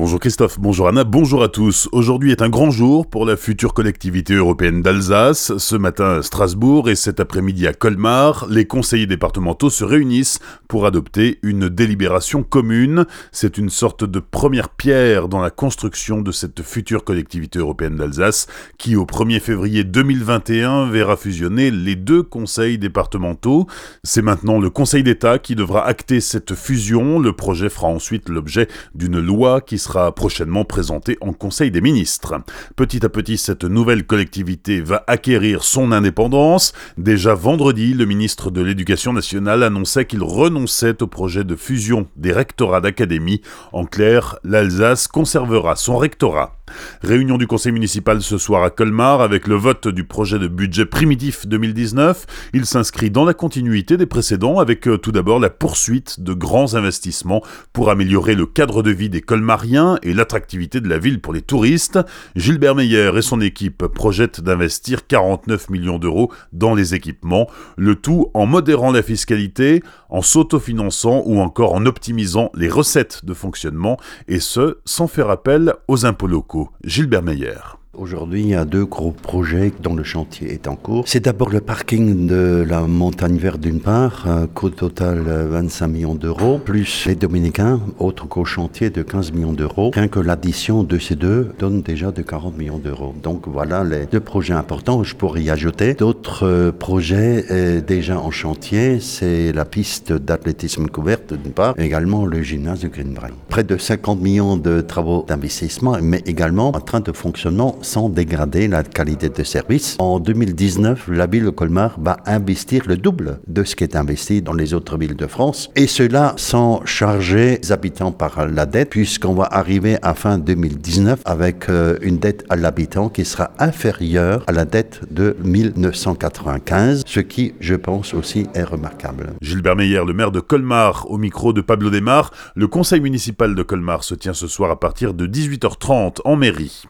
Bonjour Christophe, bonjour Anna, bonjour à tous. Aujourd'hui est un grand jour pour la future collectivité européenne d'Alsace. Ce matin à Strasbourg et cet après-midi à Colmar, les conseillers départementaux se réunissent pour adopter une délibération commune. C'est une sorte de première pierre dans la construction de cette future collectivité européenne d'Alsace qui au 1er février 2021 verra fusionner les deux conseils départementaux. C'est maintenant le Conseil d'État qui devra acter cette fusion. Le projet fera ensuite l'objet d'une loi qui sera prochainement présenté en Conseil des ministres. Petit à petit, cette nouvelle collectivité va acquérir son indépendance. Déjà vendredi, le ministre de l'Éducation nationale annonçait qu'il renonçait au projet de fusion des rectorats d'académie. En clair, l'Alsace conservera son rectorat. Réunion du conseil municipal ce soir à Colmar avec le vote du projet de budget primitif 2019. Il s'inscrit dans la continuité des précédents avec euh, tout d'abord la poursuite de grands investissements pour améliorer le cadre de vie des Colmariens et l'attractivité de la ville pour les touristes. Gilbert Meyer et son équipe projettent d'investir 49 millions d'euros dans les équipements, le tout en modérant la fiscalité, en s'autofinançant ou encore en optimisant les recettes de fonctionnement et ce sans faire appel aux impôts locaux. Gilbert Meyer. Aujourd'hui, il y a deux gros projets dont le chantier est en cours. C'est d'abord le parking de la montagne verte d'une part, coût total 25 millions d'euros, plus les Dominicains, autre co-chantier de 15 millions d'euros. Rien que l'addition de ces deux donne déjà de 40 millions d'euros. Donc voilà les deux projets importants. Je pourrais y ajouter d'autres euh, projets euh, déjà en chantier. C'est la piste d'athlétisme couverte d'une part, également le gymnase de Greenbrae. Près de 50 millions de travaux d'investissement, mais également un train de fonctionnement sans dégrader la qualité de service. En 2019, la ville de Colmar va investir le double de ce qui est investi dans les autres villes de France. Et cela sans charger les habitants par la dette, puisqu'on va arriver à fin 2019 avec euh, une dette à l'habitant qui sera inférieure à la dette de 1995, ce qui, je pense aussi, est remarquable. Gilbert Meyer, le maire de Colmar, au micro de Pablo Desmar. Le conseil municipal de Colmar se tient ce soir à partir de 18h30 en mairie.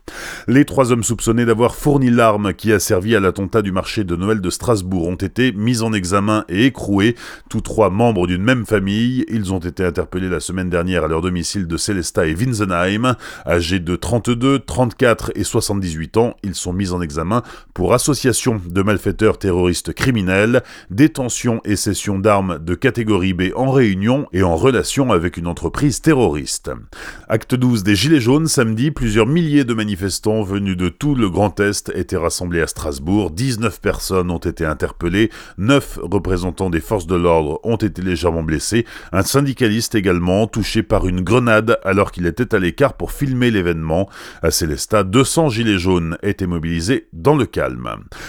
Les trois hommes soupçonnés d'avoir fourni l'arme qui a servi à l'attentat du marché de Noël de Strasbourg ont été mis en examen et écroués, tous trois membres d'une même famille. Ils ont été interpellés la semaine dernière à leur domicile de Celesta et Winsenheim. Âgés de 32, 34 et 78 ans, ils sont mis en examen pour association de malfaiteurs terroristes criminels, détention et cession d'armes de catégorie B en réunion et en relation avec une entreprise terroriste. Acte 12 des Gilets jaunes, samedi, plusieurs milliers de manifestants venus de tout le Grand Est étaient rassemblés à Strasbourg. 19 personnes ont été interpellées, 9 représentants des forces de l'ordre ont été légèrement blessés, un syndicaliste également touché par une grenade alors qu'il était à l'écart pour filmer l'événement. À Célestat, 200 gilets jaunes étaient mobilisés dans le calme.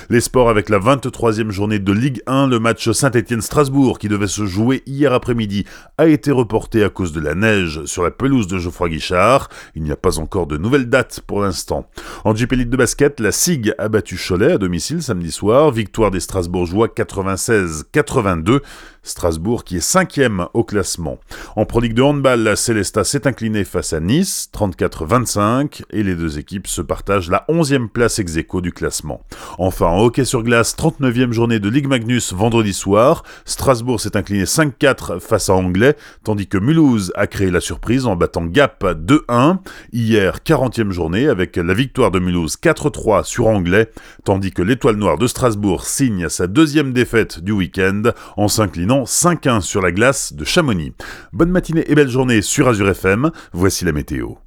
Les sports avec la 23e journée de Ligue 1, le match Saint-Étienne-Strasbourg qui devait se jouer hier après-midi a été reporté à cause de la neige sur la pelouse de Geoffroy Guichard. Il n'y a pas encore de nouvelles dates pour l'instant. Jeep Elite de basket, la SIG a battu Cholet à domicile samedi soir. Victoire des Strasbourgeois 96-82. Strasbourg qui est cinquième au classement. En Pro de handball, la Célesta s'est inclinée face à Nice, 34-25, et les deux équipes se partagent la 11e place ex du classement. Enfin, en hockey sur glace, 39e journée de Ligue Magnus vendredi soir, Strasbourg s'est incliné 5-4 face à Anglais, tandis que Mulhouse a créé la surprise en battant Gap 2-1. Hier, 40e journée avec la victoire de Mulhouse 4-3 sur Anglais, tandis que l'Étoile Noire de Strasbourg signe sa deuxième défaite du week-end en s'inclinant 5-1 sur la glace de Chamonix. Bonne matinée et belle journée sur Azure FM, voici la météo.